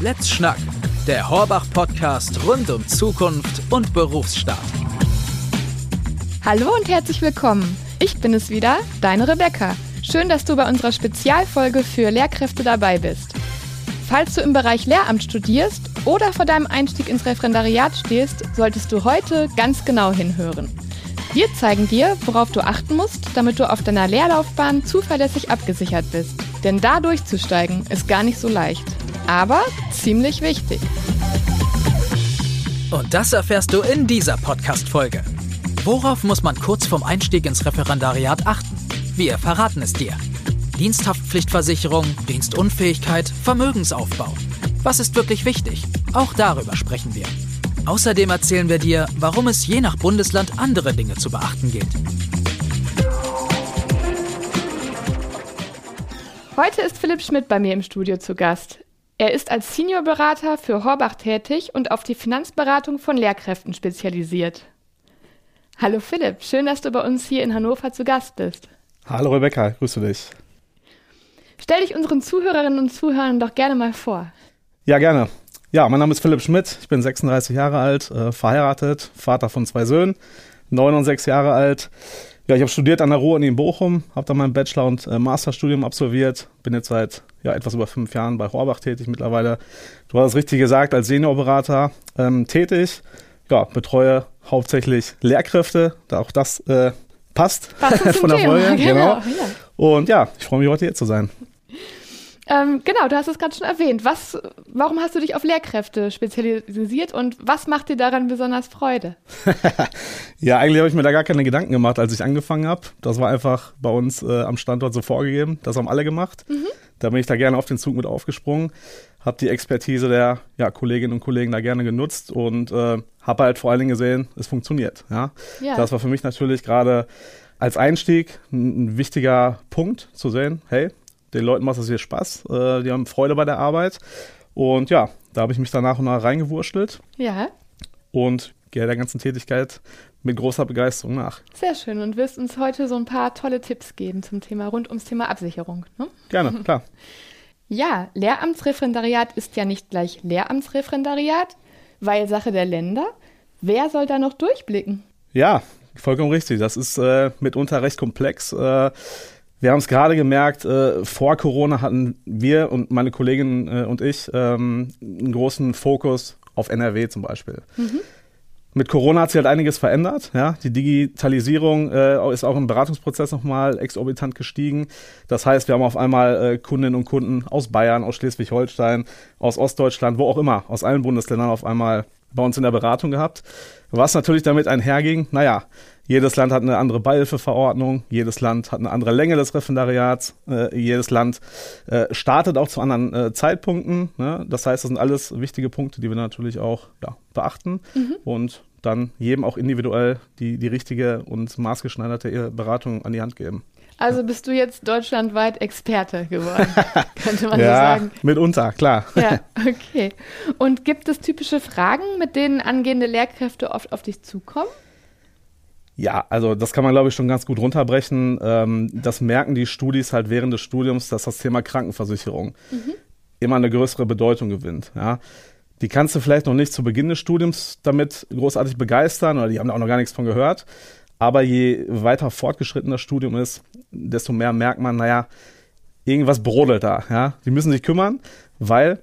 Let's Schnack, der Horbach-Podcast rund um Zukunft und Berufsstart. Hallo und herzlich willkommen. Ich bin es wieder, deine Rebecca. Schön, dass du bei unserer Spezialfolge für Lehrkräfte dabei bist. Falls du im Bereich Lehramt studierst oder vor deinem Einstieg ins Referendariat stehst, solltest du heute ganz genau hinhören. Wir zeigen dir, worauf du achten musst, damit du auf deiner Lehrlaufbahn zuverlässig abgesichert bist. Denn da durchzusteigen ist gar nicht so leicht. Aber ziemlich wichtig. Und das erfährst du in dieser Podcast-Folge. Worauf muss man kurz vorm Einstieg ins Referendariat achten? Wir verraten es dir. Diensthaftpflichtversicherung, Dienstunfähigkeit, Vermögensaufbau. Was ist wirklich wichtig? Auch darüber sprechen wir. Außerdem erzählen wir dir, warum es je nach Bundesland andere Dinge zu beachten gilt. Heute ist Philipp Schmidt bei mir im Studio zu Gast. Er ist als Seniorberater für Horbach tätig und auf die Finanzberatung von Lehrkräften spezialisiert. Hallo Philipp, schön, dass du bei uns hier in Hannover zu Gast bist. Hallo Rebecca, grüße dich. Stell dich unseren Zuhörerinnen und Zuhörern doch gerne mal vor. Ja, gerne. Ja, mein Name ist Philipp Schmidt, ich bin 36 Jahre alt, äh, verheiratet, Vater von zwei Söhnen, 9 und 6 Jahre alt. Ja, ich habe studiert an der Ruhr-Uni in Bochum, habe dann mein Bachelor- und äh, Masterstudium absolviert, bin jetzt seit ja, etwas über fünf Jahren bei Horbach tätig mittlerweile. Du hast es richtig gesagt, als Seniorberater ähm, tätig. Ja, betreue hauptsächlich Lehrkräfte, da auch das äh, passt von der Folge. Genau. genau. Ja. Und ja, ich freue mich heute hier zu sein. Ähm, genau, du hast es gerade schon erwähnt. Was, warum hast du dich auf Lehrkräfte spezialisiert und was macht dir daran besonders Freude? ja, eigentlich habe ich mir da gar keine Gedanken gemacht, als ich angefangen habe. Das war einfach bei uns äh, am Standort so vorgegeben. Das haben alle gemacht. Mhm. Da bin ich da gerne auf den Zug mit aufgesprungen, habe die Expertise der ja, Kolleginnen und Kollegen da gerne genutzt und äh, habe halt vor allen Dingen gesehen, es funktioniert. Ja? ja. Das war für mich natürlich gerade als Einstieg ein, ein wichtiger Punkt zu sehen, hey, den Leuten macht es hier Spaß, äh, die haben Freude bei der Arbeit. Und ja, da habe ich mich dann nach und nach reingewurschtelt. Ja. Und gehe der ganzen Tätigkeit mit großer Begeisterung nach. Sehr schön. Und wirst uns heute so ein paar tolle Tipps geben zum Thema rund ums Thema Absicherung. Ne? Gerne, klar. Ja, Lehramtsreferendariat ist ja nicht gleich Lehramtsreferendariat, weil Sache der Länder. Wer soll da noch durchblicken? Ja, vollkommen richtig. Das ist äh, mitunter recht komplex. Äh, wir haben es gerade gemerkt, äh, vor Corona hatten wir und meine Kollegin äh, und ich ähm, einen großen Fokus auf NRW zum Beispiel. Mhm. Mit Corona hat sich halt einiges verändert. Ja? Die Digitalisierung äh, ist auch im Beratungsprozess nochmal exorbitant gestiegen. Das heißt, wir haben auf einmal äh, Kundinnen und Kunden aus Bayern, aus Schleswig-Holstein, aus Ostdeutschland, wo auch immer, aus allen Bundesländern auf einmal bei uns in der Beratung gehabt. Was natürlich damit einherging, naja, jedes Land hat eine andere Beihilfeverordnung, jedes Land hat eine andere Länge des Referendariats, äh, jedes Land äh, startet auch zu anderen äh, Zeitpunkten. Ne? Das heißt, das sind alles wichtige Punkte, die wir natürlich auch ja, beachten mhm. und dann jedem auch individuell die, die richtige und maßgeschneiderte Beratung an die Hand geben. Also bist du jetzt deutschlandweit Experte geworden, könnte man ja, so sagen. Mitunter, klar. Ja, okay. Und gibt es typische Fragen, mit denen angehende Lehrkräfte oft auf dich zukommen? Ja, also das kann man, glaube ich, schon ganz gut runterbrechen. Ähm, das merken die Studis halt während des Studiums, dass das Thema Krankenversicherung mhm. immer eine größere Bedeutung gewinnt. Ja. Die kannst du vielleicht noch nicht zu Beginn des Studiums damit großartig begeistern oder die haben da auch noch gar nichts von gehört. Aber je weiter fortgeschritten das Studium ist, desto mehr merkt man, naja, irgendwas brodelt da. Ja. Die müssen sich kümmern, weil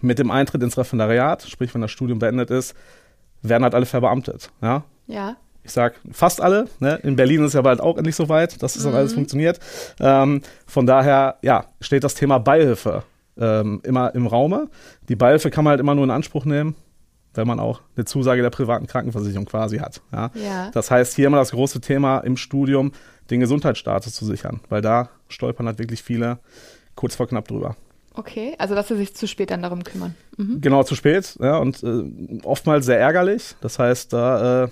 mit dem Eintritt ins Referendariat, sprich wenn das Studium beendet ist, werden halt alle verbeamtet. Ja. Ja ich sag fast alle. Ne? In Berlin ist ja bald auch endlich soweit, dass das dann mhm. alles funktioniert. Ähm, von daher, ja, steht das Thema Beihilfe ähm, immer im Raume. Die Beihilfe kann man halt immer nur in Anspruch nehmen, wenn man auch eine Zusage der privaten Krankenversicherung quasi hat. Ja? ja. Das heißt, hier immer das große Thema im Studium, den Gesundheitsstatus zu sichern, weil da stolpern halt wirklich viele kurz vor knapp drüber. Okay, also dass sie sich zu spät dann darum kümmern. Mhm. Genau, zu spät, ja, und äh, oftmals sehr ärgerlich. Das heißt, da äh,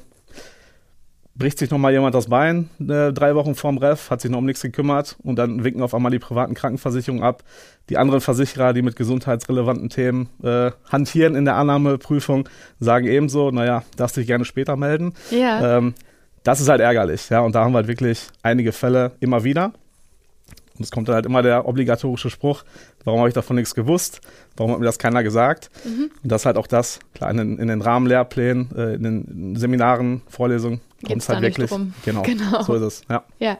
bricht sich nochmal jemand das Bein, äh, drei Wochen vorm Ref, hat sich noch um nichts gekümmert und dann winken auf einmal die privaten Krankenversicherungen ab. Die anderen Versicherer, die mit gesundheitsrelevanten Themen äh, hantieren in der Annahmeprüfung, sagen ebenso, naja, darfst dich gerne später melden. Ja. Ähm, das ist halt ärgerlich, ja, und da haben wir halt wirklich einige Fälle immer wieder. Und es kommt dann halt immer der obligatorische Spruch, warum habe ich davon nichts gewusst? Warum hat mir das keiner gesagt? Mhm. Und das ist halt auch das, klar, in den, in den Rahmenlehrplänen, äh, in den Seminaren, Vorlesungen es halt wirklich. Drum. Genau, genau, so ist es, ja. Ja.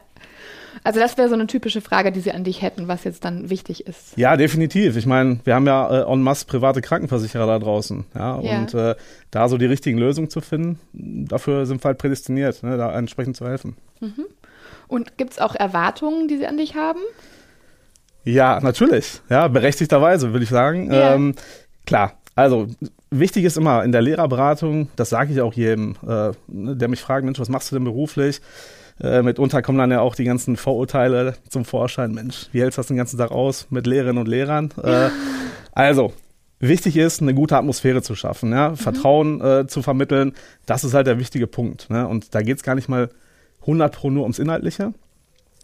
Also das wäre so eine typische Frage, die Sie an dich hätten, was jetzt dann wichtig ist. Ja, definitiv. Ich meine, wir haben ja äh, en masse private Krankenversicherer da draußen. Ja, ja. und äh, da so die richtigen Lösungen zu finden, dafür sind wir halt prädestiniert, ne, da entsprechend zu helfen. Mhm. Und gibt es auch Erwartungen, die Sie an dich haben? Ja, natürlich. Ja, berechtigterweise, würde ich sagen. Ja. Ähm, klar, also wichtig ist immer in der Lehrerberatung, das sage ich auch jedem, äh, ne, der mich fragt, Mensch, was machst du denn beruflich? Äh, mitunter kommen dann ja auch die ganzen Vorurteile zum Vorschein. Mensch, wie hältst du das den ganzen Tag aus mit Lehrerinnen und Lehrern? Äh, also, wichtig ist, eine gute Atmosphäre zu schaffen, ja? Mhm. Vertrauen äh, zu vermitteln. Das ist halt der wichtige Punkt. Ne? Und da geht es gar nicht mal 100 pro nur ums Inhaltliche,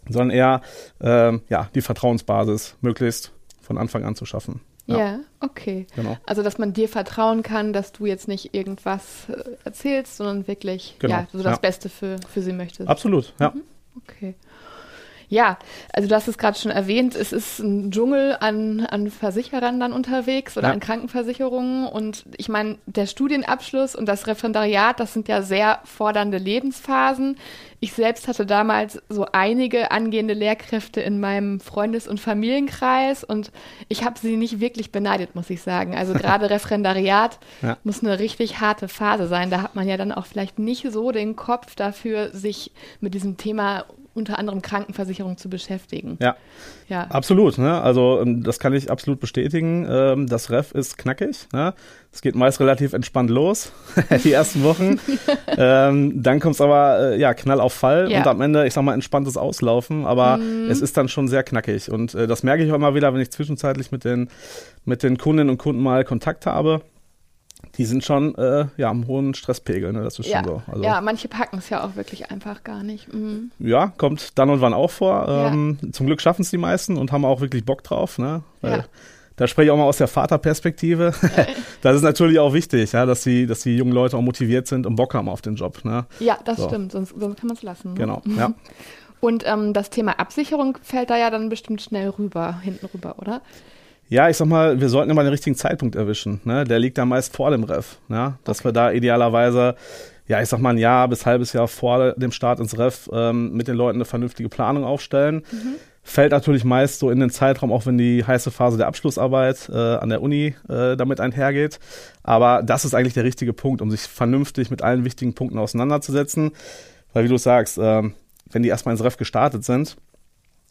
sondern eher äh, ja, die Vertrauensbasis möglichst von Anfang an zu schaffen. Ja, ja okay. Genau. Also, dass man dir vertrauen kann, dass du jetzt nicht irgendwas äh, erzählst, sondern wirklich genau. ja, so das ja. Beste für, für sie möchtest. Absolut, ja. Mhm. Okay. Ja, also du hast es gerade schon erwähnt, es ist ein Dschungel an, an Versicherern dann unterwegs oder ja. an Krankenversicherungen. Und ich meine, der Studienabschluss und das Referendariat, das sind ja sehr fordernde Lebensphasen. Ich selbst hatte damals so einige angehende Lehrkräfte in meinem Freundes- und Familienkreis und ich habe sie nicht wirklich beneidet, muss ich sagen. Also gerade Referendariat ja. muss eine richtig harte Phase sein. Da hat man ja dann auch vielleicht nicht so den Kopf dafür, sich mit diesem Thema unter anderem Krankenversicherung zu beschäftigen. Ja, ja. absolut. Ne? Also ähm, das kann ich absolut bestätigen. Ähm, das Ref ist knackig. Ne? Es geht meist relativ entspannt los, die ersten Wochen. ähm, dann kommt es aber äh, ja knall auf Fall ja. und am Ende, ich sag mal, entspanntes Auslaufen. Aber mhm. es ist dann schon sehr knackig. Und äh, das merke ich auch immer wieder, wenn ich zwischenzeitlich mit den, mit den Kundinnen und Kunden mal Kontakt habe die sind schon äh, ja, am hohen Stresspegel, ne? das ist ja. schon so. Also, ja, manche packen es ja auch wirklich einfach gar nicht. Mhm. Ja, kommt dann und wann auch vor. Ähm, ja. Zum Glück schaffen es die meisten und haben auch wirklich Bock drauf. Ne? Weil ja. Da spreche ich auch mal aus der Vaterperspektive. das ist natürlich auch wichtig, ja, dass die, dass die jungen Leute auch motiviert sind und Bock haben auf den Job. Ne? Ja, das so. stimmt, sonst, sonst kann man es lassen. Ne? Genau, ja. Und ähm, das Thema Absicherung fällt da ja dann bestimmt schnell rüber, hinten rüber, oder? Ja, ich sag mal, wir sollten immer den richtigen Zeitpunkt erwischen. Ne? Der liegt da meist vor dem Ref. Ne? Dass okay. wir da idealerweise, ja, ich sag mal ein Jahr bis halbes Jahr vor dem Start ins Ref ähm, mit den Leuten eine vernünftige Planung aufstellen. Mhm. Fällt natürlich meist so in den Zeitraum, auch wenn die heiße Phase der Abschlussarbeit äh, an der Uni äh, damit einhergeht. Aber das ist eigentlich der richtige Punkt, um sich vernünftig mit allen wichtigen Punkten auseinanderzusetzen. Weil wie du sagst, äh, wenn die erstmal ins Ref gestartet sind,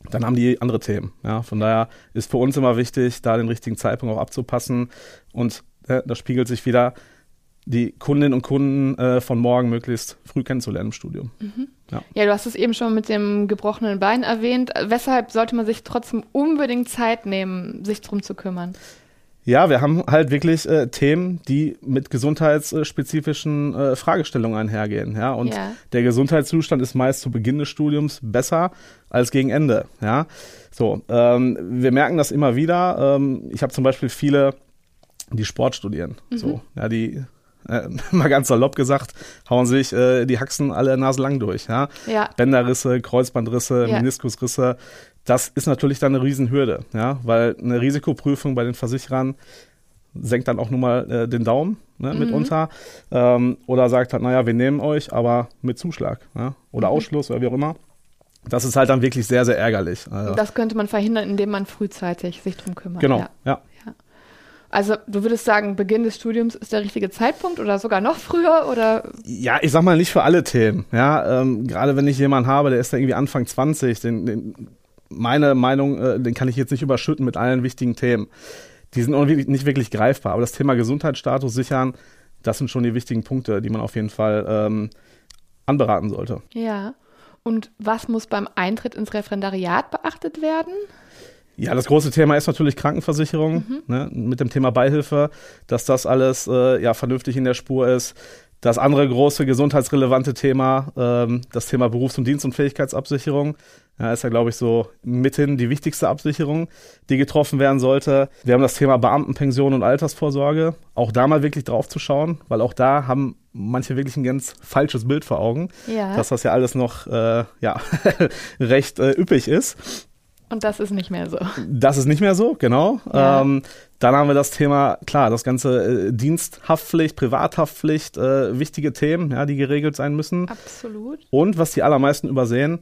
dann haben die andere Themen. Ja, von daher ist für uns immer wichtig, da den richtigen Zeitpunkt auch abzupassen. Und äh, das spiegelt sich wieder, die Kundinnen und Kunden äh, von morgen möglichst früh kennenzulernen im Studium. Mhm. Ja. ja, du hast es eben schon mit dem gebrochenen Bein erwähnt. Weshalb sollte man sich trotzdem unbedingt Zeit nehmen, sich darum zu kümmern? Ja, wir haben halt wirklich äh, Themen, die mit gesundheitsspezifischen äh, Fragestellungen einhergehen. Ja, und ja. der Gesundheitszustand ist meist zu Beginn des Studiums besser als gegen Ende. Ja, so. Ähm, wir merken das immer wieder. Ähm, ich habe zum Beispiel viele, die Sport studieren. Mhm. So, ja, die äh, mal ganz salopp gesagt, hauen sich äh, die Haxen alle naselang durch. Ja? ja. Bänderrisse, Kreuzbandrisse, ja. Meniskusrisse das ist natürlich dann eine Riesenhürde, ja, weil eine Risikoprüfung bei den Versicherern senkt dann auch nur mal äh, den Daumen ne, mhm. mitunter ähm, oder sagt halt, naja, wir nehmen euch, aber mit Zuschlag ja, oder mhm. Ausschluss oder wie auch immer. Das ist halt dann wirklich sehr, sehr ärgerlich. Also, das könnte man verhindern, indem man frühzeitig sich drum kümmert. Genau, ja. ja. Also du würdest sagen, Beginn des Studiums ist der richtige Zeitpunkt oder sogar noch früher oder? Ja, ich sag mal nicht für alle Themen. Ja, ähm, gerade wenn ich jemanden habe, der ist da irgendwie Anfang 20, den, den meine Meinung, äh, den kann ich jetzt nicht überschütten mit allen wichtigen Themen. Die sind nicht wirklich greifbar. Aber das Thema Gesundheitsstatus sichern, das sind schon die wichtigen Punkte, die man auf jeden Fall ähm, anberaten sollte. Ja. Und was muss beim Eintritt ins Referendariat beachtet werden? Ja, das große Thema ist natürlich Krankenversicherung, mhm. ne, mit dem Thema Beihilfe, dass das alles äh, ja vernünftig in der Spur ist. Das andere große gesundheitsrelevante Thema, ähm, das Thema Berufs- und Dienstunfähigkeitsabsicherung. Ja, ist ja, glaube ich, so mithin die wichtigste Absicherung, die getroffen werden sollte. Wir haben das Thema Beamtenpension und Altersvorsorge. Auch da mal wirklich drauf zu schauen, weil auch da haben manche wirklich ein ganz falsches Bild vor Augen, ja. dass das ja alles noch äh, ja, recht äh, üppig ist. Und das ist nicht mehr so. Das ist nicht mehr so, genau. Ja. Ähm, dann haben wir das Thema, klar, das ganze äh, Diensthaftpflicht, Privathaftpflicht, äh, wichtige Themen, ja, die geregelt sein müssen. Absolut. Und was die allermeisten übersehen,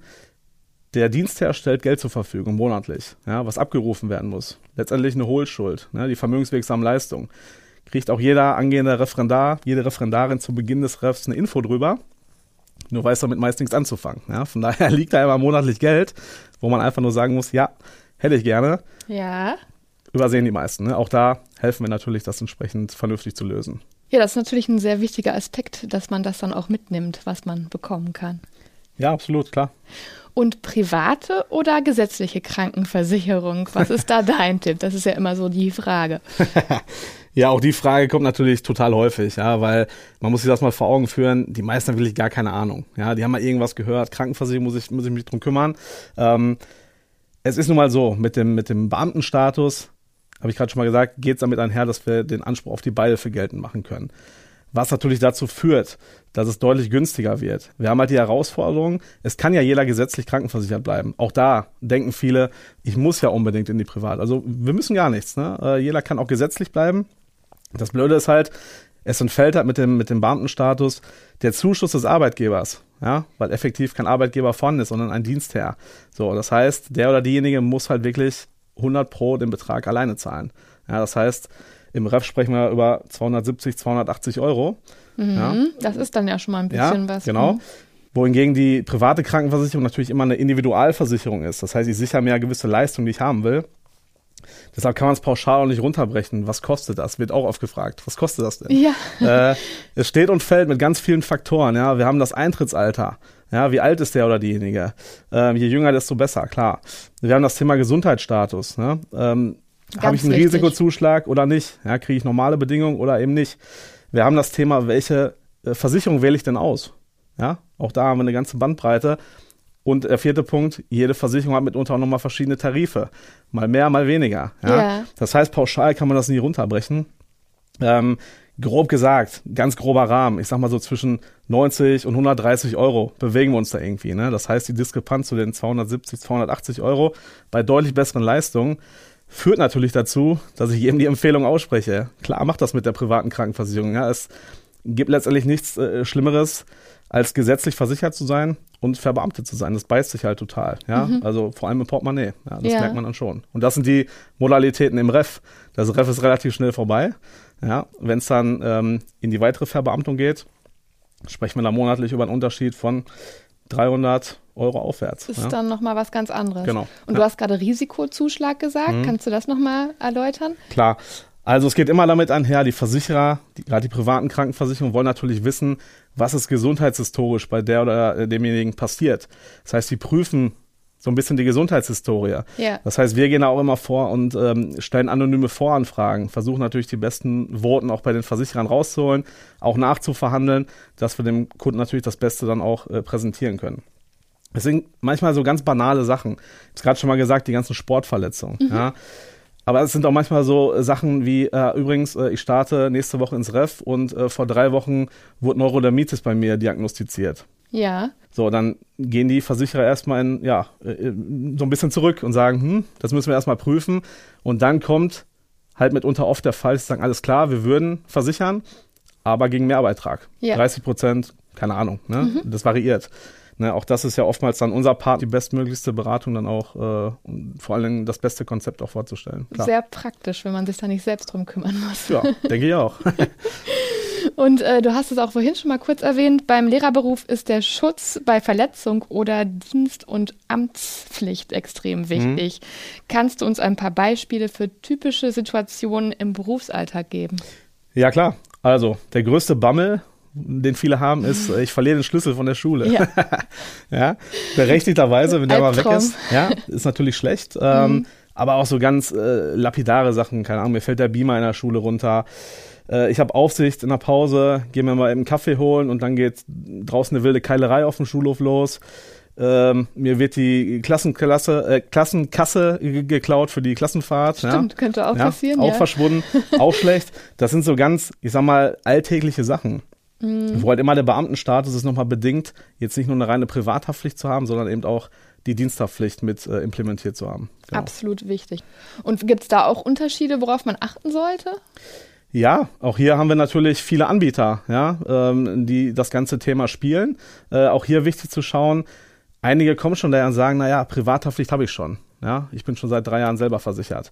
der Dienstherr stellt Geld zur Verfügung monatlich, ja, was abgerufen werden muss. Letztendlich eine Hohlschuld, ne, die vermögenswirksamen Leistungen. Kriegt auch jeder angehende Referendar, jede Referendarin zu Beginn des Refs eine Info drüber. Nur weiß damit meist nichts anzufangen. Ja. Von daher liegt da immer monatlich Geld, wo man einfach nur sagen muss, ja, hätte ich gerne. Ja. Übersehen die meisten. Ne? Auch da helfen wir natürlich, das entsprechend vernünftig zu lösen. Ja, das ist natürlich ein sehr wichtiger Aspekt, dass man das dann auch mitnimmt, was man bekommen kann. Ja, absolut, klar. Und private oder gesetzliche Krankenversicherung? Was ist da dein Tipp? Das ist ja immer so die Frage. Ja, auch die Frage kommt natürlich total häufig, ja, weil man muss sich das mal vor Augen führen, die meisten haben wirklich gar keine Ahnung. Ja, die haben mal irgendwas gehört, Krankenversicherung muss ich, muss ich mich drum kümmern. Ähm, es ist nun mal so, mit dem, mit dem Beamtenstatus, habe ich gerade schon mal gesagt, geht es damit einher, dass wir den Anspruch auf die Beihilfe geltend machen können. Was natürlich dazu führt, dass es deutlich günstiger wird. Wir haben halt die Herausforderung, es kann ja jeder gesetzlich krankenversichert bleiben. Auch da denken viele, ich muss ja unbedingt in die Privat. Also wir müssen gar nichts. Ne? Äh, jeder kann auch gesetzlich bleiben. Das Blöde ist halt, es entfällt halt mit dem, mit dem Beamtenstatus der Zuschuss des Arbeitgebers, ja, weil effektiv kein Arbeitgeber vorhanden ist, sondern ein Dienstherr. So, das heißt, der oder diejenige muss halt wirklich 100 pro den Betrag alleine zahlen. Ja, das heißt, im Ref sprechen wir über 270, 280 Euro. Mhm, ja. Das ist dann ja schon mal ein bisschen ja, was. Genau. Mhm. Wohingegen die private Krankenversicherung natürlich immer eine Individualversicherung ist. Das heißt, ich sichere mir ja gewisse Leistungen, die ich haben will. Deshalb kann man es pauschal auch nicht runterbrechen. Was kostet das? Wird auch oft gefragt. Was kostet das denn? Ja. Äh, es steht und fällt mit ganz vielen Faktoren. Ja, wir haben das Eintrittsalter. Ja, wie alt ist der oder diejenige? Ähm, je jünger, desto besser, klar. Wir haben das Thema Gesundheitsstatus. Ne? Ähm, Habe ich einen wichtig. Risikozuschlag oder nicht? Ja, Kriege ich normale Bedingungen oder eben nicht? Wir haben das Thema, welche äh, Versicherung wähle ich denn aus? Ja, auch da haben wir eine ganze Bandbreite. Und der vierte Punkt, jede Versicherung hat mitunter auch nochmal verschiedene Tarife. Mal mehr, mal weniger. Ja? Ja. Das heißt, pauschal kann man das nie runterbrechen. Ähm, grob gesagt, ganz grober Rahmen, ich sag mal so zwischen 90 und 130 Euro bewegen wir uns da irgendwie. Ne? Das heißt, die Diskrepanz zu den 270, 280 Euro bei deutlich besseren Leistungen führt natürlich dazu, dass ich jedem die Empfehlung ausspreche. Klar, macht das mit der privaten Krankenversicherung. Ja? Es gibt letztendlich nichts äh, Schlimmeres, als gesetzlich versichert zu sein und verbeamtet zu sein. Das beißt sich halt total. Ja? Also vor allem im Portemonnaie. Ja, das Ja. merkt man dann schon. Und das sind die Modalitäten im Ref. Das Ref ist relativ schnell vorbei. Ja? Wenn es dann ähm, in die weitere Verbeamtung geht, sprechen wir da monatlich über einen Unterschied von 300 Euro aufwärts. Das ist ja? dann nochmal was ganz anderes. Genau. Und Ja. du hast gerade Risikozuschlag gesagt. Mhm. Kannst du das nochmal erläutern? Klar. Also es geht immer damit einher, die Versicherer, die, gerade die privaten Krankenversicherungen, wollen natürlich wissen, was ist gesundheitshistorisch bei der oder demjenigen passiert. Das heißt, sie prüfen so ein bisschen die Gesundheitshistorie. Ja. Das heißt, wir gehen da auch immer vor und ähm, stellen anonyme Voranfragen, versuchen natürlich die besten Voten auch bei den Versicherern rauszuholen, auch nachzuverhandeln, dass wir dem Kunden natürlich das Beste dann auch äh, präsentieren können. Es sind manchmal so ganz banale Sachen. Ich habe gerade schon mal gesagt, die ganzen Sportverletzungen. Ja. Aber es sind auch manchmal so äh, Sachen wie, äh, übrigens, äh, ich starte nächste Woche ins Ref und äh, vor drei Wochen wurde Neurodermitis bei mir diagnostiziert. Ja. So, dann gehen die Versicherer erstmal in, ja, äh, so ein bisschen zurück und sagen, hm, das müssen wir erstmal prüfen. Und dann kommt halt mitunter oft der Fall, sie sagen, alles klar, wir würden versichern, aber gegen Mehrbeitrag. Ja. 30 Prozent, keine Ahnung, ne? Das variiert. Ne, auch das ist ja oftmals dann unser Part, die bestmöglichste Beratung dann auch äh, und vor allen Dingen das beste Konzept auch vorzustellen. Klar. Sehr praktisch, wenn man sich da nicht selbst drum kümmern muss. ja, denke ich auch. Und äh, du hast es auch vorhin schon mal kurz erwähnt, beim Lehrerberuf ist der Schutz bei Verletzung oder Dienst- und Amtspflicht extrem wichtig. Kannst du uns ein paar Beispiele für typische Situationen im Berufsalltag geben? Ja, klar. Also, der größte Bammel, den viele haben, ist, ich verliere den Schlüssel von der Schule. Ja. ja, berechtigterweise, wenn der mal weg Albtraum. ist. Ja, ist natürlich schlecht. Ähm, aber auch so ganz äh, lapidare Sachen, keine Ahnung, mir fällt der Beamer in der Schule runter. Äh, ich habe Aufsicht in der Pause, gehe mir mal eben einen Kaffee holen und dann geht draußen eine wilde Keilerei auf dem Schulhof los. Ähm, mir wird die Klassenklasse, äh, Klassenkasse ge- geklaut für die Klassenfahrt. Stimmt, ja. könnte auch ja, passieren. Auch ja. verschwunden, auch schlecht. Das sind so ganz, ich sag mal, alltägliche Sachen. Mhm. Wo halt immer der Beamtenstatus ist nochmal bedingt, jetzt nicht nur eine reine Privathaftpflicht zu haben, sondern eben auch die Diensthaftpflicht mit äh, implementiert zu haben. Genau. Absolut wichtig. Und gibt es da auch Unterschiede, worauf man achten sollte? Ja, auch hier haben wir natürlich viele Anbieter, ja, ähm, die das ganze Thema spielen. Äh, auch hier wichtig zu schauen, einige kommen schon daher und sagen, naja, Privathaftpflicht habe ich schon. Ja, ich bin schon seit drei Jahren selber versichert.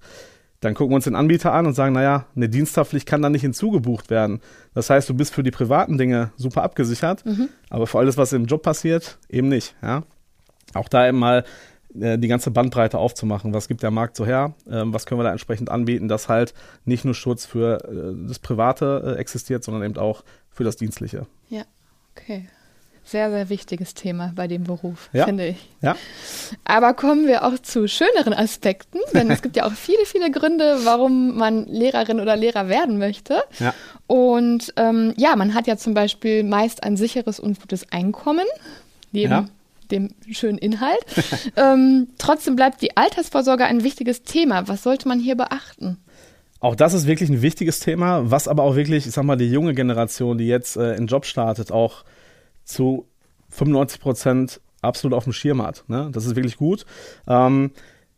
Dann gucken wir uns den Anbieter an und sagen, naja, eine Diensthaftpflicht kann da nicht hinzugebucht werden. Das heißt, du bist für die privaten Dinge super abgesichert, mhm. aber für alles, was im Job passiert, eben nicht. Ja? Auch da eben mal äh, die ganze Bandbreite aufzumachen. Was gibt der Markt so her? Ähm, was können wir da entsprechend anbieten, dass halt nicht nur Schutz für äh, das Private äh, existiert, sondern eben auch für das Dienstliche. Ja, okay. Sehr, sehr wichtiges Thema bei dem Beruf, ja. finde ich. Ja. Aber kommen wir auch zu schöneren Aspekten, denn es gibt ja auch viele, viele Gründe, warum man Lehrerin oder Lehrer werden möchte. Ja. Und ähm, ja, man hat ja zum Beispiel meist ein sicheres und gutes Einkommen, neben ja dem schönen Inhalt. ähm, trotzdem bleibt die Altersvorsorge ein wichtiges Thema. Was sollte man hier beachten? Auch das ist wirklich ein wichtiges Thema, was aber auch wirklich, ich sag mal, die junge Generation, die jetzt äh, in Job startet, auch zu 95 Prozent absolut auf dem Schirm hat. Ne? Das ist wirklich gut. Ähm,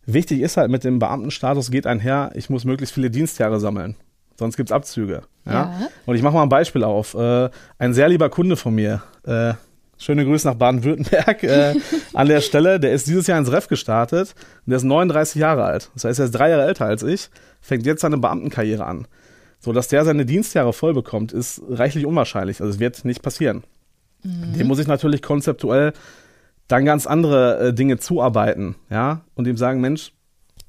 wichtig ist halt mit dem Beamtenstatus geht einher, ich muss möglichst viele Dienstjahre sammeln. Sonst gibt es Abzüge. Ja? ja? Und ich mache mal ein Beispiel auf. Äh, ein sehr lieber Kunde von mir, äh, Schöne Grüße nach Baden-Württemberg äh, an der Stelle. Der ist dieses Jahr ins Ref gestartet und der ist 39 Jahre alt. Das heißt, er ist drei Jahre älter als ich, fängt jetzt seine Beamtenkarriere an. So, dass der seine Dienstjahre voll bekommt, ist reichlich unwahrscheinlich. Also es wird nicht passieren. Mhm. Dem muss ich natürlich konzeptuell dann ganz andere äh, Dinge zuarbeiten, ja, und ihm sagen, Mensch,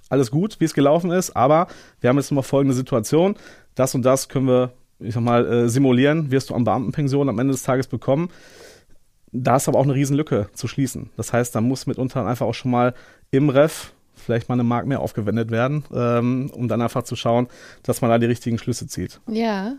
alles gut, wie es gelaufen ist, aber wir haben jetzt mal folgende Situation, das und das können wir, ich sag mal, äh, simulieren, wirst du an Beamtenpension am Ende des Tages bekommen da ist aber auch eine Riesenlücke zu schließen. Das heißt, da muss mitunter einfach auch schon mal im Ref vielleicht mal eine Mark mehr aufgewendet werden, ähm, um dann einfach zu schauen, dass man da die richtigen Schlüsse zieht. Ja.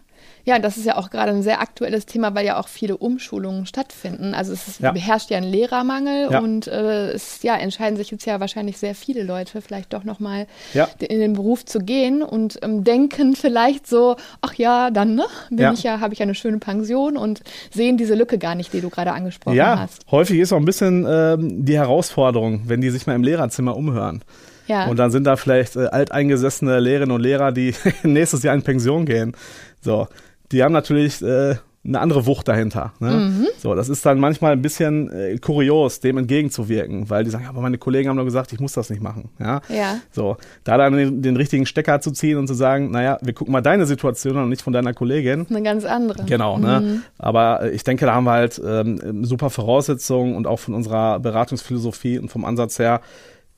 Ja, das ist ja auch gerade ein sehr aktuelles Thema, weil ja auch viele Umschulungen stattfinden. Also es ist, ja. beherrscht ja ein Lehrermangel ja. und äh, es ja, entscheiden sich jetzt ja wahrscheinlich sehr viele Leute, vielleicht doch nochmal ja. in den Beruf zu gehen und ähm, denken vielleicht so, ach ja, dann ne, bin ja. ich ja, habe ich ja eine schöne Pension und sehen diese Lücke gar nicht, die du gerade angesprochen ja, hast. Häufig ist auch ein bisschen ähm, die Herausforderung, wenn die sich mal im Lehrerzimmer umhören. Ja. Und dann sind da vielleicht äh, alteingesessene Lehrerinnen und Lehrer, die nächstes Jahr in Pension gehen. So, die haben natürlich äh, eine andere Wucht dahinter. Ne? Mhm. So, das ist dann manchmal ein bisschen äh, kurios, dem entgegenzuwirken, weil die sagen, ja, aber meine Kollegen haben doch gesagt, ich muss das nicht machen. Ja. ja. So, da dann den, den, richtigen Stecker zu ziehen und zu sagen, naja, wir gucken mal deine Situation an und nicht von deiner Kollegin. Eine ganz andere. Genau, ne? mhm. ne? Aber äh, ich denke, da haben wir halt ähm, super Voraussetzungen und auch von unserer Beratungsphilosophie und vom Ansatz her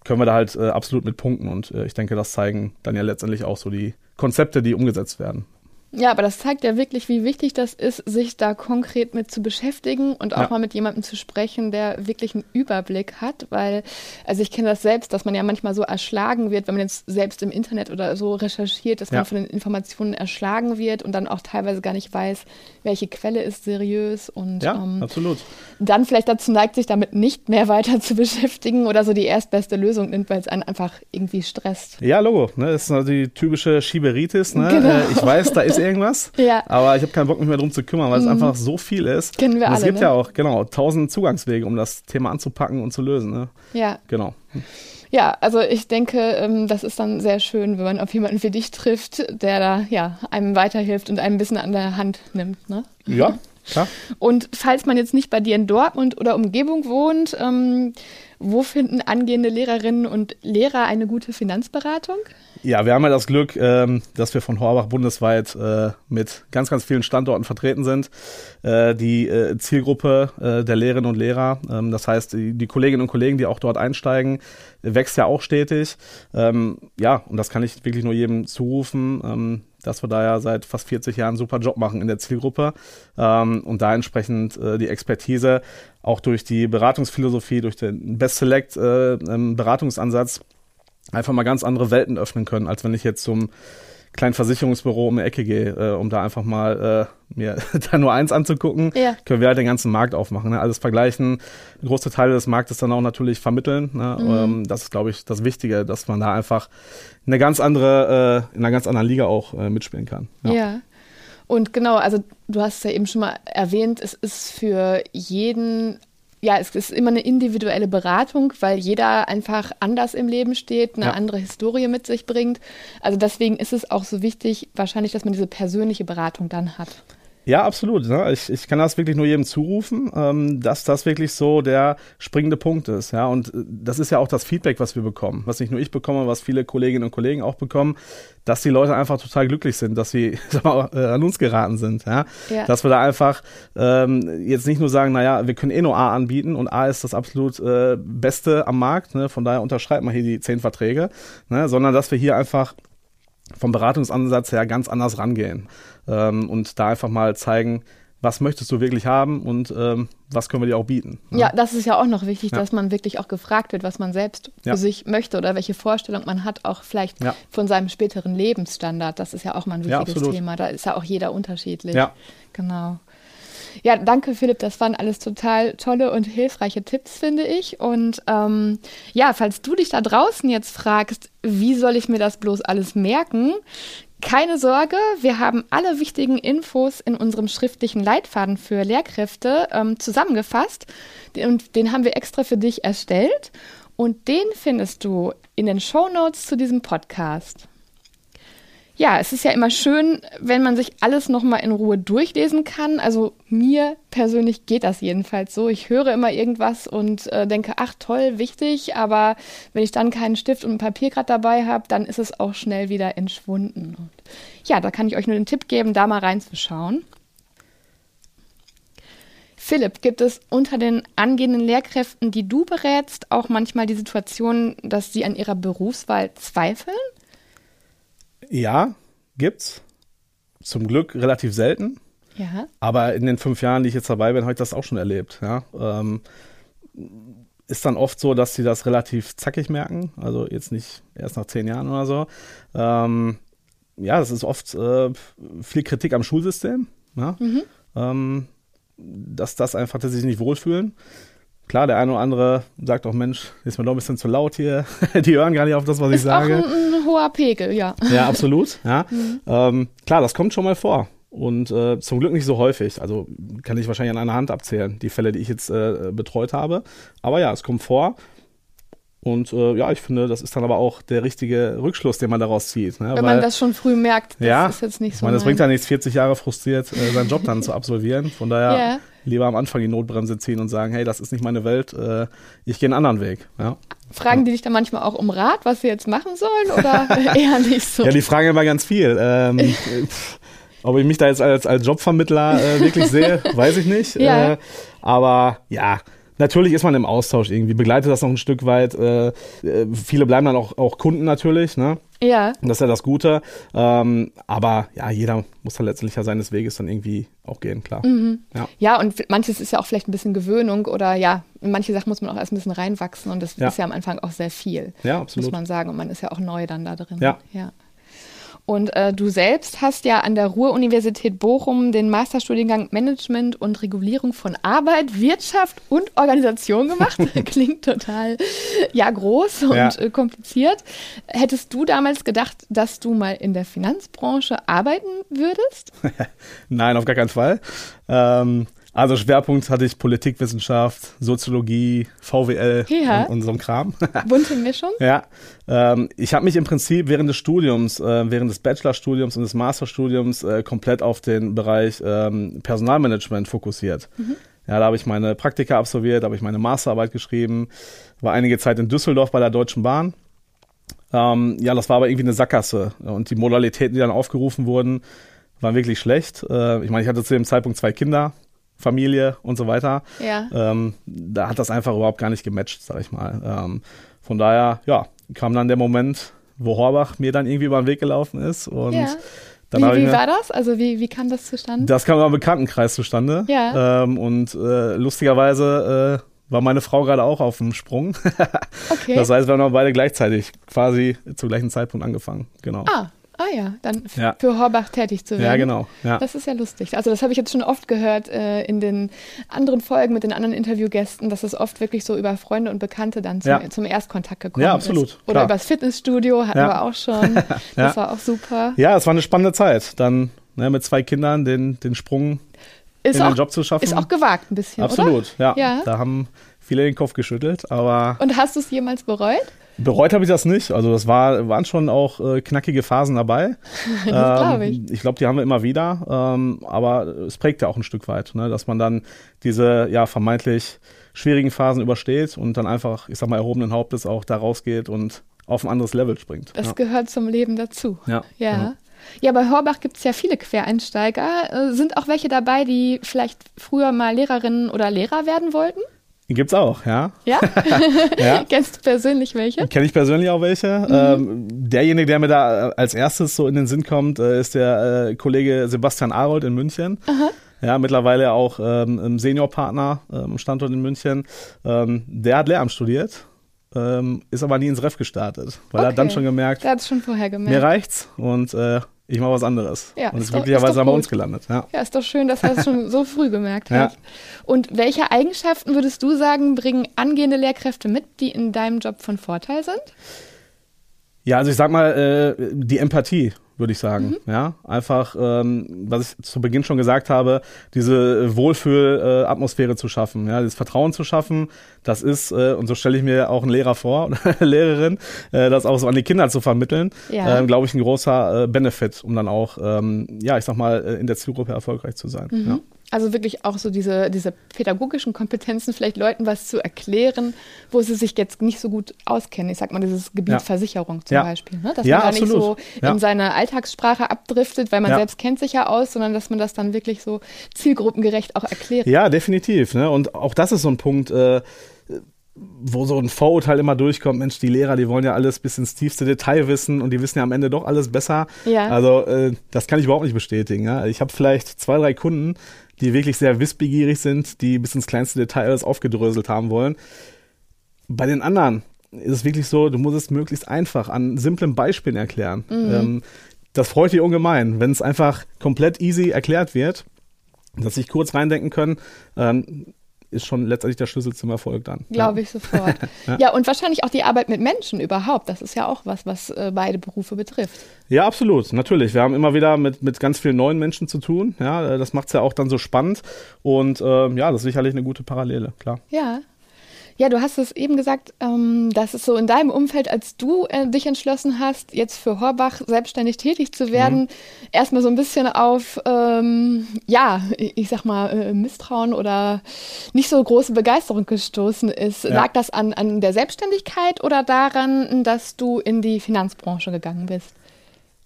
können wir da halt äh, absolut mit punkten und äh, ich denke, das zeigen dann ja letztendlich auch so die Konzepte, die umgesetzt werden. Ja, aber das zeigt ja wirklich, wie wichtig das ist, sich da konkret mit zu beschäftigen und auch ja. mal mit jemandem zu sprechen, der wirklich einen Überblick hat, weil, also ich kenne das selbst, dass man ja manchmal so erschlagen wird, wenn man jetzt selbst im Internet oder so recherchiert, dass ja. man von den Informationen erschlagen wird und dann auch teilweise gar nicht weiß, welche Quelle ist seriös und ja, ähm, absolut. dann vielleicht dazu neigt, sich damit nicht mehr weiter zu beschäftigen oder so die erstbeste Lösung nimmt, weil es einen einfach irgendwie stresst. Ja, Logo, ne? das ist die typische Schieberitis. Ne? Genau. Äh, ich weiß, da ist irgendwas. ja. Aber ich habe keinen Bock, mich mehr drum zu kümmern, weil mhm. es einfach so viel ist. Kennen wir und alle. Es gibt ne? ja auch, genau, tausend Zugangswege, um das Thema anzupacken und zu lösen. Ne? Ja. Genau. Ja, also ich denke, ähm, das ist dann sehr schön, wenn man auf jemanden wie dich trifft, der da ja einem weiterhilft und einem ein bisschen an der Hand nimmt. Ne? Ja, klar. Und falls man jetzt nicht bei dir in Dortmund oder Umgebung wohnt, ähm, wo finden angehende Lehrerinnen und Lehrer eine gute Finanzberatung? Ja, wir haben ja das Glück, ähm, dass wir von Horbach bundesweit äh, mit ganz, ganz vielen Standorten vertreten sind. Äh, die äh, Zielgruppe der Lehrerinnen und Lehrer, ähm, das heißt die, Kolleginnen und Kollegen, die auch dort einsteigen, wächst ja auch stetig. Ähm, ja, und das kann ich wirklich nur jedem zurufen, dass wir da ja seit fast 40 Jahren einen super Job machen in der Zielgruppe. Ähm, und da entsprechend äh, die Expertise auch durch die Beratungsphilosophie, durch den Best Select äh, ähm, Beratungsansatz einfach mal ganz andere Welten öffnen können, als wenn ich jetzt zum kleinen Versicherungsbüro um die Ecke gehe, äh, um da einfach mal äh, mir da nur eins anzugucken, ja. können wir halt den ganzen Markt aufmachen. Ne? Alles vergleichen, große Teile des Marktes dann auch natürlich vermitteln. Ne? Mhm. Ähm, das ist, glaube ich, das Wichtige, dass man da einfach eine ganz andere, äh, in einer ganz anderen Liga auch äh, mitspielen kann. ja. ja. Und genau, also du hast es ja eben schon mal erwähnt, es ist für jeden ja, es ist immer eine individuelle Beratung, weil jeder einfach anders im Leben steht, eine Ja. andere Historie mit sich bringt. Also deswegen ist es auch so wichtig, wahrscheinlich, dass man diese persönliche Beratung dann hat. Ja, absolut. Ne? Ich, ich kann das wirklich nur jedem zurufen, ähm, dass das wirklich so der springende Punkt ist. Ja, und äh, das ist ja auch das Feedback, was wir bekommen, was nicht nur ich bekomme, was viele Kolleginnen und Kollegen auch bekommen, dass die Leute einfach total glücklich sind, dass sie sag mal, äh, an uns geraten sind. Ja? Ja. Dass wir da einfach ähm, jetzt nicht nur sagen, naja, wir können eh nur A anbieten und A ist das absolut äh, Beste am Markt. Ne? Von daher unterschreibt man hier die zehn Verträge, ne? sondern dass wir hier einfach vom Beratungsansatz her ganz anders rangehen ähm, und da einfach mal zeigen, was möchtest du wirklich haben und ähm, was können wir dir auch bieten. ne? Ja, das ist ja auch noch wichtig, Ja. dass man wirklich auch gefragt wird, was man selbst für Ja. sich möchte oder welche Vorstellung man hat, auch vielleicht Ja. von seinem späteren Lebensstandard. Das ist ja auch mal ein wichtiges. Thema. Da ist ja auch jeder unterschiedlich. Ja. Genau. Ja, danke Philipp, das waren alles total tolle und hilfreiche Tipps, finde ich. Und ähm, ja, falls du dich da draußen jetzt fragst, wie soll ich mir das bloß alles merken? Keine Sorge, wir haben alle wichtigen Infos in unserem schriftlichen Leitfaden für Lehrkräfte ähm, zusammengefasst und den haben wir extra für dich erstellt und den findest du in den Show Notes zu diesem Podcast. Ja, es ist ja immer schön, wenn man sich alles nochmal in Ruhe durchlesen kann. Also mir persönlich geht das jedenfalls so. Ich höre immer irgendwas und äh, denke, ach toll, wichtig, aber wenn ich dann keinen Stift und ein Papier gerade dabei habe, dann ist es auch schnell wieder entschwunden. Und ja, da kann ich euch nur den Tipp geben, da mal reinzuschauen. Philipp, gibt es unter den angehenden Lehrkräften, die du berätst, auch manchmal die Situation, dass sie an ihrer Berufswahl zweifeln? Ja, gibt's. Zum Glück relativ selten. Ja. Aber in den fünf Jahren, die ich jetzt dabei bin, habe ich das auch schon erlebt. Ja. Ähm, ist dann oft so, dass sie das relativ zackig merken. Also jetzt nicht erst nach zehn Jahren oder so. Ähm, ja, das ist oft äh, viel Kritik am Schulsystem. Ja. Ähm, dass das einfach, dass sie sich nicht wohlfühlen. Klar, der eine oder andere sagt auch, Mensch, ist mir doch ein bisschen zu laut hier. Die hören gar nicht auf das, was ich Ist sage. auch ein, ein hoher Pegel, ja. Ja, absolut. Ja. Ähm, klar, das kommt schon mal vor. Und äh, zum Glück nicht so häufig. Also kann ich wahrscheinlich an einer Hand abzählen, die Fälle, die ich jetzt äh, betreut habe. Aber ja, es kommt vor. Und äh, ja, ich finde, das ist dann aber auch der richtige Rückschluss, den man daraus zieht. Ne? Wenn man das schon früh merkt, das ja, ist jetzt nicht ich so. meine, es mein- bringt ja nichts, 40 Jahre frustriert äh, seinen Job dann zu absolvieren. Von daher Ja. Lieber am Anfang die Notbremse ziehen und sagen, hey, das ist nicht meine Welt, äh, ich gehe einen anderen Weg. Ja. Fragen die dich dann manchmal auch um Rat, was sie jetzt machen sollen oder eher nicht so? Ja, die fragen immer ganz viel. Ähm, pff, ob ich mich da jetzt als, als Jobvermittler äh, wirklich sehe, weiß ich nicht. Ja. Äh, aber ja, natürlich ist man im Austausch irgendwie, begleitet das noch ein Stück weit. Äh, äh, viele bleiben dann auch, auch Kunden natürlich, ne? Ja, Und das ist ja das Gute. Ähm, aber ja, jeder muss dann letztendlich ja seines Weges dann irgendwie auch gehen, klar. Mhm. Ja. ja, und manches ist ja auch vielleicht ein bisschen Gewöhnung oder ja, in manche Sachen muss man auch erst ein bisschen reinwachsen und das Ja. ist ja am Anfang auch sehr viel, ja, muss absolut. man sagen. Und man ist ja auch neu dann da drin. Ja. ja. Und äh, du selbst hast ja an der Ruhr-Universität Bochum den Masterstudiengang Management und Regulierung von Arbeit, Wirtschaft und Organisation gemacht. Klingt total ja groß und Ja. äh, kompliziert. Hättest du damals gedacht, dass du mal in der Finanzbranche arbeiten würdest? Nein, auf gar keinen Fall. Ähm, also Schwerpunkt hatte ich Politikwissenschaft, Soziologie, VWL Ja. und, und so ein Kram. Bunte Mischung? Ja, ähm, ich habe mich im Prinzip während des Studiums, äh, während des Bachelorstudiums und des Masterstudiums äh, komplett auf den Bereich ähm, Personalmanagement fokussiert. Ja, da habe ich meine Praktika absolviert, da habe ich meine Masterarbeit geschrieben, war einige Zeit in Düsseldorf bei der Deutschen Bahn. Ähm, ja, das war aber irgendwie eine Sackgasse und die Modalitäten, die dann aufgerufen wurden, waren wirklich schlecht. Äh, ich meine, ich hatte zu dem Zeitpunkt zwei Kinder, Familie und so weiter. Ja. Ähm, da hat das einfach überhaupt gar nicht gematcht, sag ich mal. Ähm, von daher, ja, kam dann der Moment, wo Horbach mir dann irgendwie über den Weg gelaufen ist. Und Ja. dann Wie, wie mir, war das? Also wie, wie kam das zustande? das kam im Bekanntenkreis zustande. Ja. Ähm, und äh, lustigerweise äh, war meine Frau gerade auch auf dem Sprung. Okay. Das heißt, wir haben auch beide gleichzeitig quasi zum gleichen Zeitpunkt angefangen. Genau. ah, ah ja, dann Ja. für Horbach tätig zu werden. ja, genau. Ja. Das ist ja lustig. Also das habe ich jetzt schon oft gehört äh, in den anderen Folgen mit den anderen Interviewgästen, dass es oft wirklich so über Freunde und Bekannte dann zum, Ja. zum Erstkontakt gekommen Ja, absolut, ist. Oder klar. übers Fitnessstudio hatten wir auch schon. Das war auch super. ja, es war eine spannende Zeit. Dann ne, mit zwei Kindern den, den Sprung ist in auch, den Job zu schaffen. Ist auch gewagt ein bisschen, Absolut, ja. Da haben viele den Kopf geschüttelt, aber. Und hast du es jemals bereut? Bereut habe ich das nicht. Also das war, waren schon auch äh, knackige Phasen dabei. das glaube ich. Ähm, ich glaube, die haben wir immer wieder. Ähm, aber es prägt ja auch ein Stück weit, ne? dass man dann diese ja vermeintlich schwierigen Phasen übersteht und dann einfach, ich sag mal, erhobenen Hauptes auch da rausgeht und auf ein anderes Level springt. Das ja. gehört zum Leben dazu. Ja. Ja. Genau. Ja, bei Horbach gibt es ja viele Quereinsteiger. Äh, sind auch welche dabei, die vielleicht früher mal Lehrerinnen oder Lehrer werden wollten? Gibt's auch, ja. Ja? ja. Kennst du persönlich welche? Kenne ich persönlich auch welche. Mhm. Ähm, derjenige, der mir da als erstes so in den Sinn kommt, äh, ist der äh, Kollege Sebastian Arold in München. Aha. Ja, mittlerweile auch ähm, Seniorpartner am ähm, Standort in München. Ähm, der hat Lehramt studiert, ähm, ist aber nie ins Ref gestartet, weil okay. er hat dann schon gemerkt, der hat schon vorher gemerkt. mir reicht's und äh, ich mache was anderes. Ja, und ist, ist glücklicherweise bei uns gelandet. Ja. ja, ist doch schön, dass er es schon so früh gemerkt Ja. hat. Und welche Eigenschaften würdest du sagen, bringen angehende Lehrkräfte mit, die in deinem Job von Vorteil sind? Ja, also ich sag mal, äh, die Empathie, würde ich sagen. Mhm. Ja, einfach, ähm, was ich zu Beginn schon gesagt habe, diese Wohlfühl-Atmosphäre zu schaffen, ja, das Vertrauen zu schaffen, das ist, äh, und so stelle ich mir auch einen Lehrer vor, oder Lehrerin, äh, das auch so an die Kinder zu vermitteln, Ja. ähm, glaube ich, ein großer äh, Benefit, um dann auch, ähm, ja, ich sag mal, äh, in der Zielgruppe erfolgreich zu sein. Mhm. Ja. Also wirklich auch so diese, diese pädagogischen Kompetenzen, vielleicht Leuten was zu erklären, wo sie sich jetzt nicht so gut auskennen. Ich sag mal, dieses Gebiet Ja. Versicherung zum Ja. Beispiel. Ne? Dass Ja, man da nicht so in seine Alltagssprache abdriftet, weil man selbst kennt sich ja aus, sondern dass man das dann wirklich so zielgruppengerecht auch erklärt. Ja, definitiv. Ne? Und auch das ist so ein Punkt, äh, wo so ein Vorurteil immer durchkommt, Mensch, die Lehrer, die wollen ja alles bis ins tiefste Detail wissen und die wissen ja am Ende doch alles besser. Ja. Also äh, das kann ich überhaupt nicht bestätigen. Ja? Ich habe vielleicht zwei, drei Kunden, die wirklich sehr wissbegierig sind, die bis ins kleinste Detail alles aufgedröselt haben wollen. Bei den anderen ist es wirklich so, du musst es möglichst einfach an simplen Beispielen erklären. Ähm, das freut dich ungemein, wenn es einfach komplett easy erklärt wird, dass sich kurz reindenken können. Ähm, ist schon letztendlich der Schlüssel zum Erfolg dann. Glaube ich sofort. ja. und wahrscheinlich auch die Arbeit mit Menschen überhaupt. Das ist ja auch was, was äh, beide Berufe betrifft. Ja, absolut, natürlich. Wir haben immer wieder mit, mit ganz vielen neuen Menschen zu tun. Ja, das macht es ja auch dann so spannend. Und ähm, ja, das ist sicherlich eine gute Parallele, klar. Ja. Ja, du hast es eben gesagt, ähm, dass es so in deinem Umfeld, als du äh, dich entschlossen hast, jetzt für Horbach selbstständig tätig zu werden, Mhm. erstmal so ein bisschen auf, ähm, ja, ich sag mal, äh, Misstrauen oder nicht so große Begeisterung gestoßen ist. Ja. Lag das an, an der Selbstständigkeit oder daran, dass du in die Finanzbranche gegangen bist?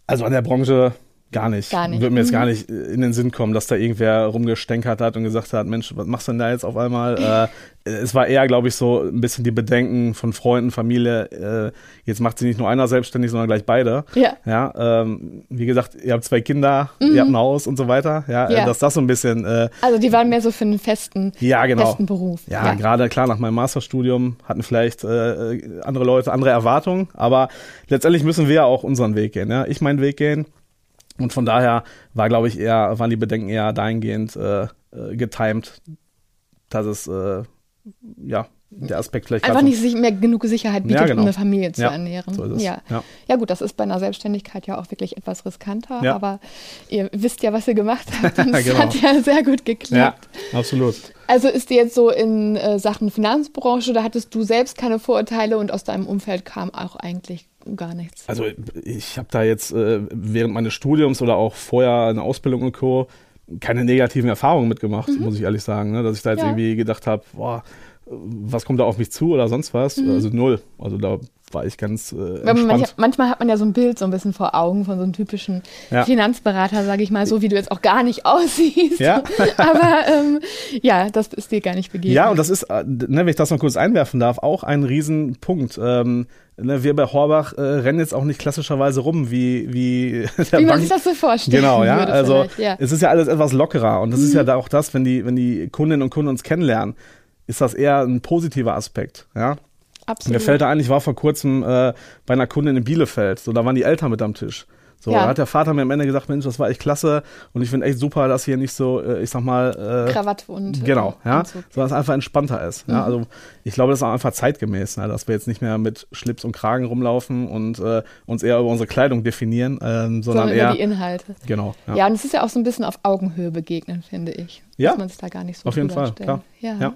Also an der Branche gar nicht. Gar nicht. Würde mir jetzt Mhm. gar nicht äh, in den Sinn kommen, dass da irgendwer rumgestänkert hat und gesagt hat, Mensch, was machst du denn da jetzt auf einmal? äh, es war eher, glaube ich, so ein bisschen die Bedenken von Freunden, Familie. Äh, jetzt macht sie nicht nur einer selbstständig, sondern gleich beide. Ja. Ja, ähm, wie gesagt, ihr habt zwei Kinder, ihr habt ein Haus und so weiter. Ja, Mhm. Ja. Äh, dass das so ein bisschen äh, Also die waren mehr so für einen festen, Ja, genau. festen Beruf. Ja, gerade klar nach meinem Masterstudium hatten vielleicht äh, andere Leute andere Erwartungen, aber letztendlich müssen wir ja auch unseren Weg gehen. Ja? Ich meinen Weg gehen und von daher war, glaube ich, eher waren die Bedenken eher dahingehend äh, äh, getimed, dass es äh, ja der Aspekt vielleicht Einfach nicht sich mehr genug Sicherheit bietet, Ja, genau. um eine Familie zu Ja, ernähren. so. Ja. Ja. ja, gut, das ist bei einer Selbstständigkeit ja auch wirklich etwas riskanter, Ja. aber ihr wisst ja, was ihr gemacht habt und es Genau. hat ja sehr gut ja, geklappt. absolut. Also ist dir jetzt so in äh, Sachen Finanzbranche, da hattest du selbst keine Vorurteile und aus deinem Umfeld kam auch eigentlich gar nichts. Also ich habe da jetzt äh, während meines Studiums oder auch vorher eine Ausbildung und Co. keine negativen Erfahrungen mitgemacht, muss ich ehrlich sagen. Ne? Dass ich da jetzt Mhm. Ja. irgendwie gedacht habe, boah, was kommt da auf mich zu oder sonst was? Also null. Also da war ich ganz äh, entspannt. manch, manchmal hat man ja so ein Bild so ein bisschen vor Augen von so einem typischen Ja. Finanzberater, sage ich mal, so wie du jetzt auch gar nicht aussiehst. Ja. Aber ähm, ja, das ist dir gar nicht begegnet. Ja, und das ist, äh, ne, wenn ich das noch kurz einwerfen darf, auch ein Riesenpunkt. Ähm, ne, wir bei Horbach äh, rennen jetzt auch nicht klassischerweise rum wie, wie wie man sich das so vorstellt. Genau, ja. Also ja. Mhm. es ist ja alles etwas lockerer und das ist ja da auch das, wenn die, wenn die Kundinnen und Kunden uns kennenlernen, ist das eher ein positiver Aspekt, ja. Absolut. Mir fällt da ein, ich war vor kurzem äh, bei einer Kundin in Bielefeld, so da waren die Eltern mit am Tisch. So, ja. da hat der Vater mir am Ende gesagt, Mensch, das war echt klasse und ich finde echt super, dass hier nicht so, äh, ich sag mal, äh, Krawatte und genau, ja, Anzug. sondern es einfach entspannter ist. Mhm. Ja, also ich glaube, das ist auch einfach zeitgemäß, ne, dass wir jetzt nicht mehr mit Schlips und Kragen rumlaufen und äh, uns eher über unsere Kleidung definieren, ähm, sondern, sondern eher über die Inhalte. Genau. Ja. ja, und es ist ja auch so ein bisschen auf Augenhöhe begegnen, finde ich. Ja. Dass man sich da gar nicht so Auf jeden Fall, klar. Ja. ja.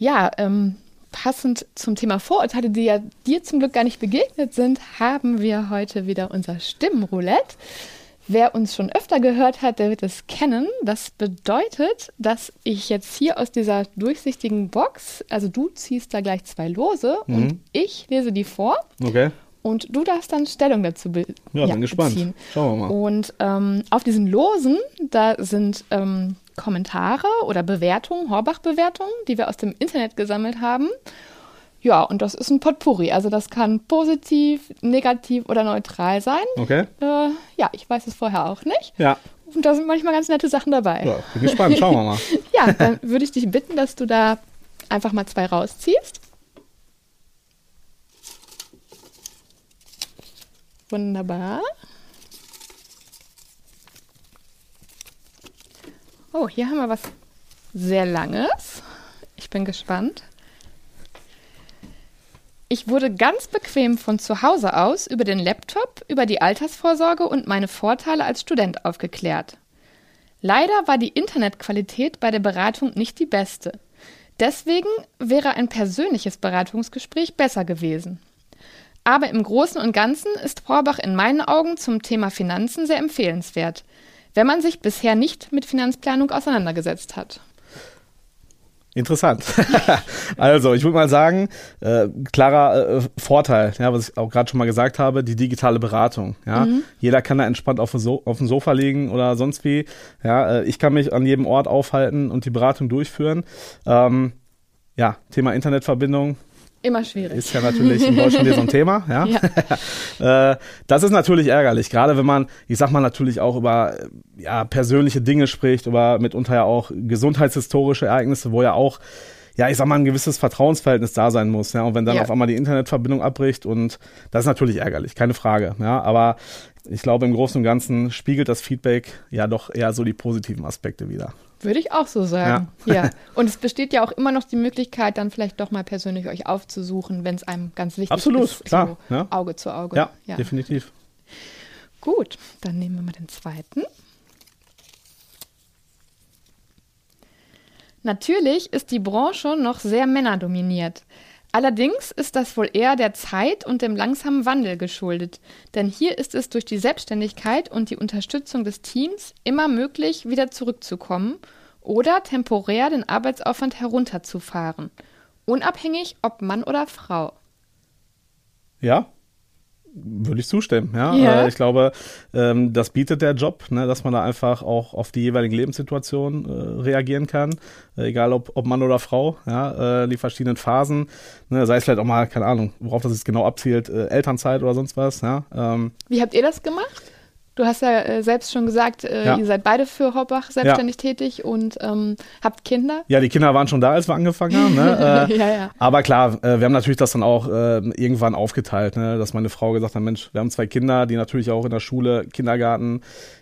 Ja, ähm, passend zum Thema Vorurteile, die ja dir zum Glück gar nicht begegnet sind, haben wir heute wieder unser Stimmenroulette. Wer uns schon öfter gehört hat, der wird es kennen. Das bedeutet, dass ich jetzt hier aus dieser durchsichtigen Box, also du ziehst da gleich zwei Lose mhm. und ich lese die vor. Okay. Und du darfst dann Stellung dazu be ja, ja, bin gespannt. beziehen. Schauen wir mal. Und ähm, auf diesen Losen, da sind ähm, Kommentare oder Bewertungen, Horbach-Bewertungen, die wir aus dem Internet gesammelt haben. Ja, und das ist ein Potpourri. Also das kann positiv, negativ oder neutral sein. Okay. Äh, ja, ich weiß es vorher auch nicht. Ja. Und da sind manchmal ganz nette Sachen dabei. Ja, bin gespannt. Schauen wir mal. ja, dann würde ich dich bitten, dass du da einfach mal zwei rausziehst. Wunderbar. Oh, hier haben wir was sehr Langes. Ich bin gespannt. Ich wurde ganz bequem von zu Hause aus über den Laptop, über die Altersvorsorge und meine Vorteile als Student aufgeklärt. Leider war die Internetqualität bei der Beratung nicht die beste. Deswegen wäre ein persönliches Beratungsgespräch besser gewesen. Aber im Großen und Ganzen ist Vorbach in meinen Augen zum Thema Finanzen sehr empfehlenswert wenn man sich bisher nicht mit Finanzplanung auseinandergesetzt hat. Interessant. also, ich würde mal sagen, äh, klarer äh, Vorteil, ja, was ich auch gerade schon mal gesagt habe, die digitale Beratung. Ja, mhm. jeder kann da entspannt auf, so auf dem Sofa liegen oder sonst wie. Ja, äh, ich kann mich an jedem Ort aufhalten und die Beratung durchführen. Ähm, ja, Thema Internetverbindung, Immer schwierig. Ist ja natürlich in Deutschland hier so ein Thema. Ja? ja. äh, das ist natürlich ärgerlich, gerade wenn man, ich sag mal, natürlich auch über ja, persönliche Dinge spricht, über mitunter ja auch gesundheitshistorische Ereignisse, wo ja auch ja, ich sag mal, ein gewisses Vertrauensverhältnis da sein muss, ja. Und wenn dann ja. auf einmal die Internetverbindung abbricht und das ist natürlich ärgerlich, keine Frage, ja. Aber ich glaube, im Großen und Ganzen spiegelt das Feedback ja doch eher so die positiven Aspekte wieder. Würde ich auch so sagen. Ja. ja. Und es besteht ja auch immer noch die Möglichkeit, dann vielleicht doch mal persönlich euch aufzusuchen, wenn es einem ganz wichtig Absolut, ist. Absolut, klar. So ja. Auge zu Auge. Ja, ja, definitiv. Gut, dann nehmen wir mal den zweiten. Natürlich ist die Branche noch sehr männerdominiert. Allerdings ist das wohl eher der Zeit und dem langsamen Wandel geschuldet, denn hier ist es durch die Selbstständigkeit und die Unterstützung des Teams immer möglich, wieder zurückzukommen oder temporär den Arbeitsaufwand herunterzufahren, unabhängig ob Mann oder Frau. Ja, würde ich zustimmen, ja. ja. Äh, ich glaube, ähm, das bietet der Job, ne, dass man da einfach auch auf die jeweiligen Lebenssituationen äh, reagieren kann, äh, egal ob, ob Mann oder Frau, ja, die verschiedenen Phasen, ne, sei es vielleicht auch mal, keine Ahnung, worauf das jetzt genau abzielt, Elternzeit oder sonst was, ja. Ähm. Wie habt ihr das gemacht? Du hast ja äh, selbst schon gesagt, äh, ja. ihr seid beide für Horbach selbstständig ja. tätig und ähm, habt Kinder. Ja, die Kinder waren schon da, als wir angefangen haben. Ne? Äh, ja, ja. Aber klar, äh, wir haben natürlich das dann auch äh, irgendwann aufgeteilt, ne? dass meine Frau gesagt hat, Mensch, wir haben zwei Kinder, die natürlich auch in der Schule, Kindergarten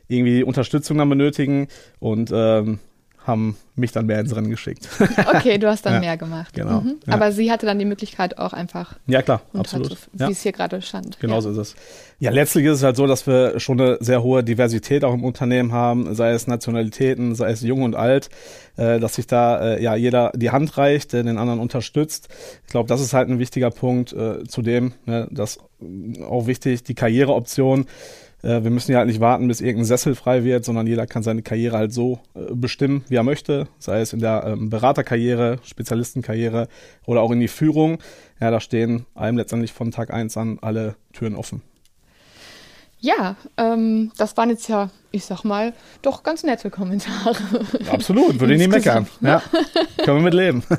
irgendwie Unterstützung dann benötigen und ähm, haben mich dann mehr ins Rennen geschickt. Okay, du hast dann ja, mehr gemacht. Genau. Mhm. Ja. Aber sie hatte dann die Möglichkeit auch einfach. Ja, klar, absolut. Hatte, wie ja. es hier gerade stand. Genau so ist es. Ja, letztlich ist es halt so, dass wir schon eine sehr hohe Diversität auch im Unternehmen haben, sei es Nationalitäten, sei es jung und alt, äh, dass sich da äh, ja jeder die Hand reicht, äh, den anderen unterstützt. Ich glaube, das ist halt ein wichtiger Punkt. Äh, zudem, ne, das auch wichtig, die Karriereoption äh, wir müssen ja halt nicht warten, bis irgendein Sessel frei wird, sondern jeder kann seine Karriere halt so äh, bestimmen, wie er möchte, sei es in der ähm, Beraterkarriere, Spezialistenkarriere oder auch in die Führung. Ja, da stehen einem letztendlich von Tag eins an alle Türen offen. Ja, ähm, das waren jetzt ja, ich sag mal, doch ganz nette Kommentare. Absolut, würde ich nicht meckern. Ja, können wir mit leben.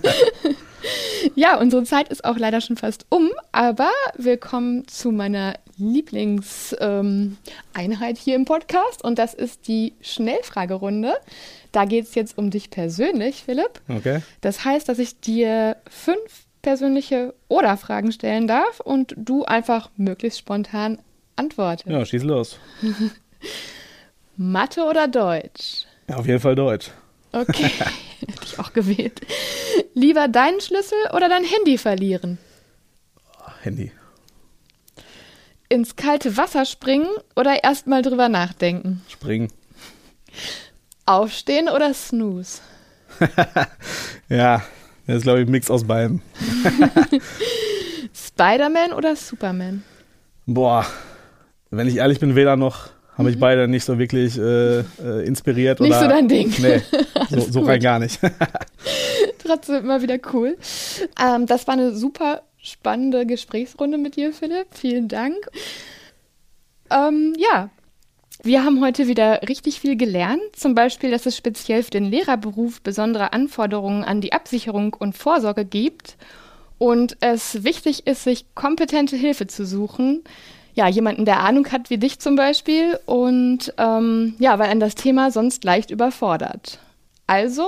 Ja, unsere Zeit ist auch leider schon fast um, aber wir kommen zu meiner Lieblingseinheit ähm, hier im Podcast und das ist die Schnellfragerunde. Da geht es jetzt um dich persönlich, Philipp. Okay. Das heißt, dass ich dir fünf persönliche Oder-Fragen stellen darf und du einfach möglichst spontan antworte. Ja, schieß los. Mathe oder Deutsch? Ja, auf jeden Fall Deutsch. Okay, hätte ich auch gewählt. Lieber deinen Schlüssel oder dein Handy verlieren? Handy. Ins kalte Wasser springen oder erstmal drüber nachdenken? Springen. Aufstehen oder Snooze? ja, das ist, glaube ich, ein Mix aus beiden. Spider-Man oder Superman? Boah, wenn ich ehrlich bin, weder noch haben mich mhm. beide nicht so wirklich äh, äh, inspiriert. Nicht oder, so dein Ding. Nee, so, so rein gar nicht. Trotzdem immer wieder cool. Ähm, das war eine super spannende Gesprächsrunde mit dir, Philipp. Vielen Dank. Ähm, ja, wir haben heute wieder richtig viel gelernt. Zum Beispiel, dass es speziell für den Lehrerberuf besondere Anforderungen an die Absicherung und Vorsorge gibt und es wichtig ist, sich kompetente Hilfe zu suchen, ja, jemanden, der Ahnung hat, wie dich zum Beispiel. Und ähm, ja, weil ein das Thema sonst leicht überfordert. Also,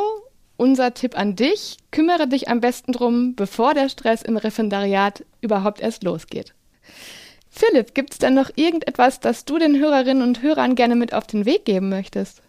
unser Tipp an dich, kümmere dich am besten drum, bevor der Stress im Referendariat überhaupt erst losgeht. Philipp, gibt es denn noch irgendetwas, das du den Hörerinnen und Hörern gerne mit auf den Weg geben möchtest?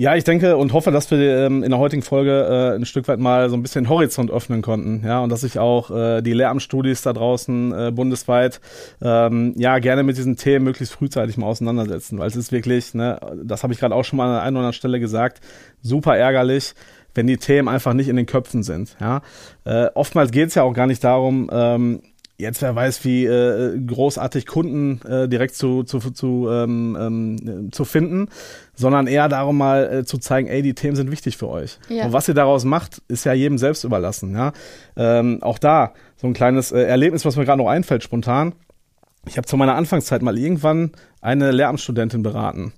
Ja, ich denke und hoffe, dass wir ähm, in der heutigen Folge äh, ein Stück weit mal so ein bisschen Horizont öffnen konnten, ja, und dass sich auch äh, die Lehramtsstudis da draußen äh, bundesweit ähm, ja gerne mit diesen Themen möglichst frühzeitig mal auseinandersetzen, weil es ist wirklich, ne, das habe ich gerade auch schon mal an der einen oder anderen Stelle gesagt, super ärgerlich wenn die Themen einfach nicht in den Köpfen sind. Ja? Äh, oftmals geht es ja auch gar nicht darum, ähm, jetzt wer weiß, wie äh, großartig Kunden äh, direkt zu, zu, zu, ähm, ähm, zu finden, sondern eher darum mal äh, zu zeigen, ey, die Themen sind wichtig für euch. Ja. Und was ihr daraus macht, ist ja jedem selbst überlassen. Ja? Ähm, auch da so ein kleines äh, Erlebnis, was mir gerade noch einfällt, spontan. Ich habe zu meiner Anfangszeit mal irgendwann eine Lehramtsstudentin beraten.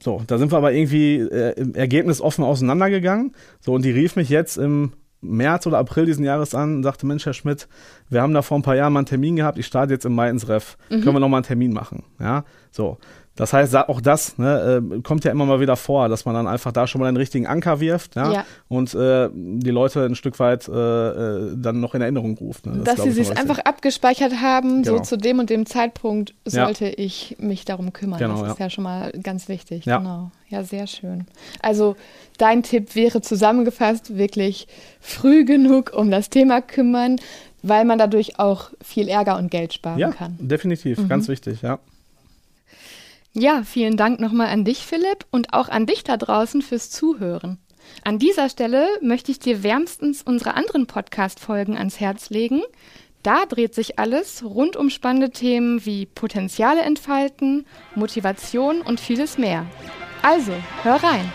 So, da sind wir aber irgendwie äh, im Ergebnis offen auseinandergegangen. So, und die rief mich jetzt im März oder April diesen Jahres an und sagte, Mensch, Herr Schmidt, wir haben da vor ein paar Jahren mal einen Termin gehabt, ich starte jetzt im Mai ins Ref. Mhm. Können wir noch mal einen Termin machen? Ja, so. Das heißt, auch das ne, äh, kommt ja immer mal wieder vor, dass man dann einfach da schon mal einen richtigen Anker wirft ja, ja. und äh, die Leute ein Stück weit äh, äh dann noch in Erinnerung ruft. Ne? Das dass sie sich einfach abgespeichert haben, genau. so zu dem und dem Zeitpunkt sollte ja. ich mich darum kümmern. Genau, das ist ja. schon mal ganz wichtig. Ja. Genau. Ja, sehr schön. Also dein Tipp wäre zusammengefasst wirklich früh genug um das Thema kümmern, weil man dadurch auch viel Ärger und Geld sparen ja, kann. Definitiv, mhm. ganz wichtig, ja. Ja, vielen Dank nochmal an dich, Philipp, und auch an dich da draußen fürs Zuhören. An dieser Stelle möchte ich dir wärmstens unsere anderen Podcast-Folgen ans Herz legen. Da dreht sich alles rund um spannende Themen wie Potenziale entfalten, Motivation und vieles mehr. Also, hör rein!